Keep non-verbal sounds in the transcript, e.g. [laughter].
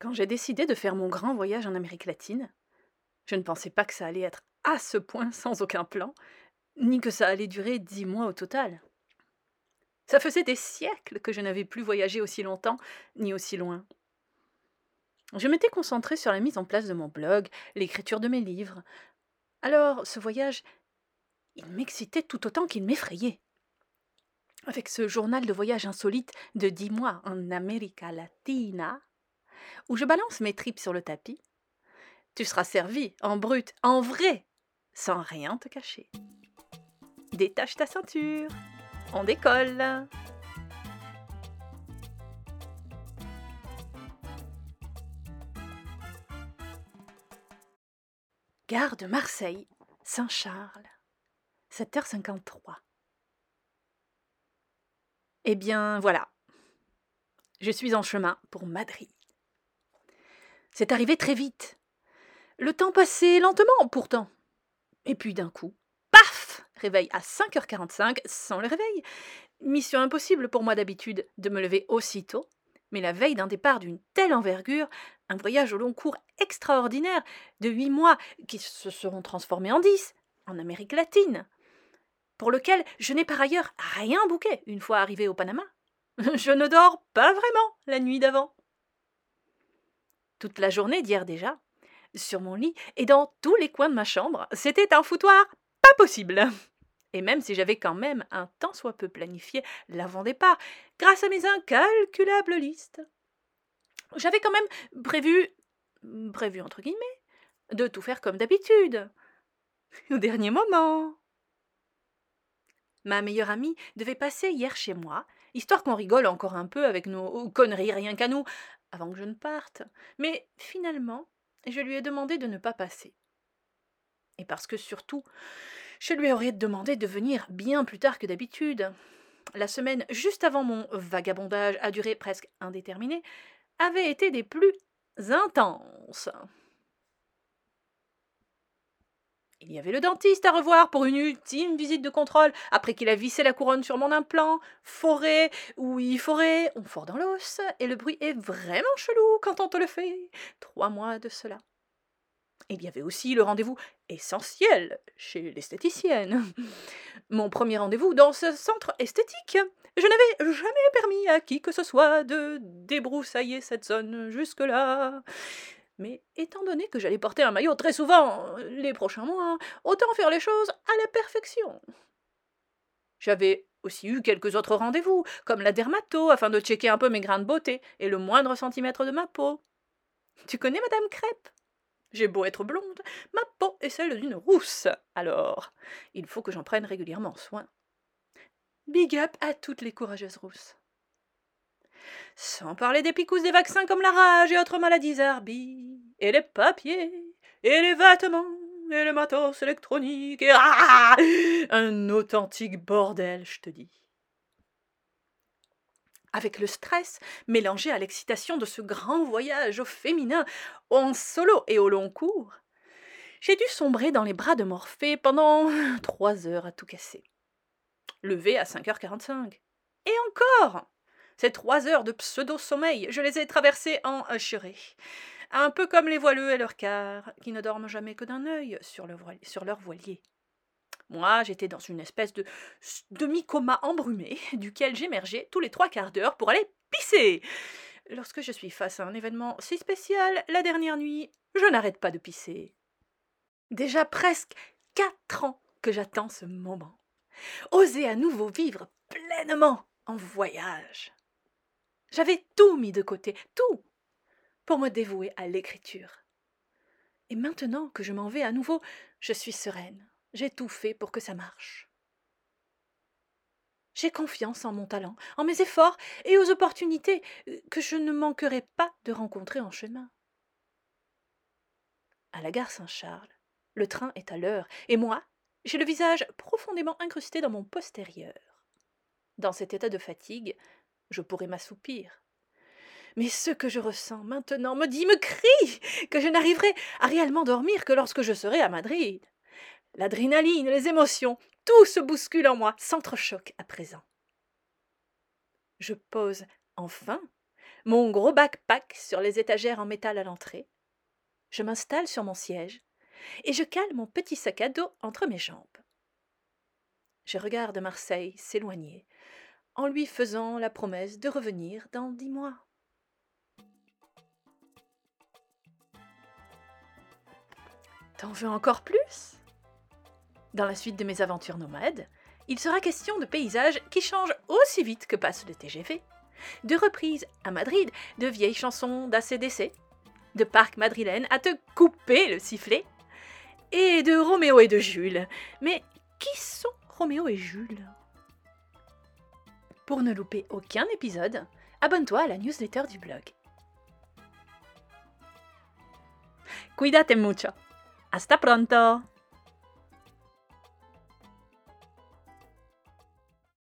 Quand j'ai décidé de faire mon grand voyage en Amérique latine, je ne pensais pas que ça allait être à ce point [laughs] sans aucun plan, ni que ça allait durer dix mois au total. Ça faisait des siècles que je n'avais plus voyagé aussi longtemps, ni aussi loin. Je m'étais concentrée sur la mise en place de mon blog, l'écriture de mes livres. Alors, ce voyage, il m'excitait tout autant qu'il m'effrayait. Avec ce journal de voyage insolite de dix mois en Amérique Latina, où je balance mes tripes sur le tapis, tu seras servi en brut, en vrai, sans rien te cacher. Détache ta ceinture, on décolle. Gare de Marseille, Saint-Charles, 7h53. Eh bien, voilà. Je suis en chemin pour Madrid. C'est arrivé très vite. Le temps passait lentement, pourtant. Et puis d'un coup, paf Réveil à 5h45, sans le réveil. Mission impossible pour moi d'habitude de me lever aussitôt. Mais la veille d'un départ d'une telle envergure, un voyage au long cours extraordinaire de huit mois qui se seront transformés en dix, en Amérique latine, pour lequel je n'ai par ailleurs rien bouqué une fois arrivé au Panama. [laughs] Je ne dors pas vraiment la nuit d'avant toute la journée d'hier déjà, sur mon lit et dans tous les coins de ma chambre. C'était un foutoir pas possible. Et même si j'avais quand même un tant soit peu planifié l'avant-départ, grâce à mes incalculables listes, j'avais quand même prévu, prévu entre guillemets, de tout faire comme d'habitude. Au dernier moment. Ma meilleure amie devait passer hier chez moi, histoire qu'on rigole encore un peu avec nos conneries rien qu'à nous, avant que je ne parte. Mais finalement, je lui ai demandé de ne pas passer. Et parce que surtout, je lui aurais demandé de venir bien plus tard que d'habitude. La semaine juste avant mon vagabondage à durée presque indéterminée avait été des plus intenses. Il y avait le dentiste à revoir pour une ultime visite de contrôle, après qu'il a vissé la couronne sur mon implant. Forêt, oui, forêt, on fort dans l'os, et le bruit est vraiment chelou quand on te le fait. Trois mois de cela. Il y avait aussi le rendez-vous essentiel chez l'esthéticienne. Mon premier rendez-vous dans ce centre esthétique. Je n'avais jamais permis à qui que ce soit de débroussailler cette zone jusque-là. Mais étant donné que j'allais porter un maillot très souvent euh, les prochains mois, autant faire les choses à la perfection. J'avais aussi eu quelques autres rendez-vous, comme la dermato, afin de checker un peu mes grains de beauté et le moindre centimètre de ma peau. Tu connais Madame Crêpe? J'ai beau être blonde, ma peau est celle d'une rousse. Alors, il faut que j'en prenne régulièrement soin. Big up à toutes les courageuses rousses. Sans parler des picousses des vaccins comme la rage et autres maladies herbies, et les papiers, et les vêtements, et le matos électronique, et ah, un authentique bordel, je te dis. Avec le stress mélangé à l'excitation de ce grand voyage au féminin, en solo et au long cours, j'ai dû sombrer dans les bras de Morphée pendant [laughs] trois heures à tout casser. Levé à 5h45. Et encore ces trois heures de pseudo-sommeil, je les ai traversées en hachuré. Un peu comme les voileux et leurs quarts, qui ne dorment jamais que d'un œil sur, sur leur voilier. Moi, j'étais dans une espèce de demi-coma embrumé, duquel j'émergeais tous les trois quarts d'heure pour aller pisser. Lorsque je suis face à un événement si spécial, la dernière nuit, je n'arrête pas de pisser. Déjà presque quatre ans que j'attends ce moment. Oser à nouveau vivre pleinement en voyage. J'avais tout mis de côté, tout, pour me dévouer à l'écriture. Et maintenant que je m'en vais à nouveau, je suis sereine. J'ai tout fait pour que ça marche. J'ai confiance en mon talent, en mes efforts et aux opportunités euh, que je ne manquerai pas de rencontrer en chemin. À la gare Saint-Charles, le train est à l'heure, et moi, j'ai le visage profondément incrusté dans mon postérieur. Dans cet état de fatigue, je pourrais m'assoupir. Mais ce que je ressens maintenant me dit, me crie, que je n'arriverai à réellement dormir que lorsque je serai à Madrid. L'adrénaline, les émotions, tout se bouscule en moi, s'entrechoque à présent. Je pose enfin mon gros backpack sur les étagères en métal à l'entrée. Je m'installe sur mon siège et je cale mon petit sac à dos entre mes jambes. Je regarde Marseille s'éloigner en lui faisant la promesse de revenir dans dix mois. T'en veux encore plus? Dans la suite de mes aventures nomades, il sera question de paysages qui changent aussi vite que passe le TGV, de reprises à Madrid de vieilles chansons d'ACDC, de parcs madrilènes à te couper le sifflet, et de Roméo et de Jules. Mais qui sont Roméo et Jules? Pour ne louper aucun épisode, abonne-toi à la newsletter du blog. Cuídate mucho. Hasta pronto.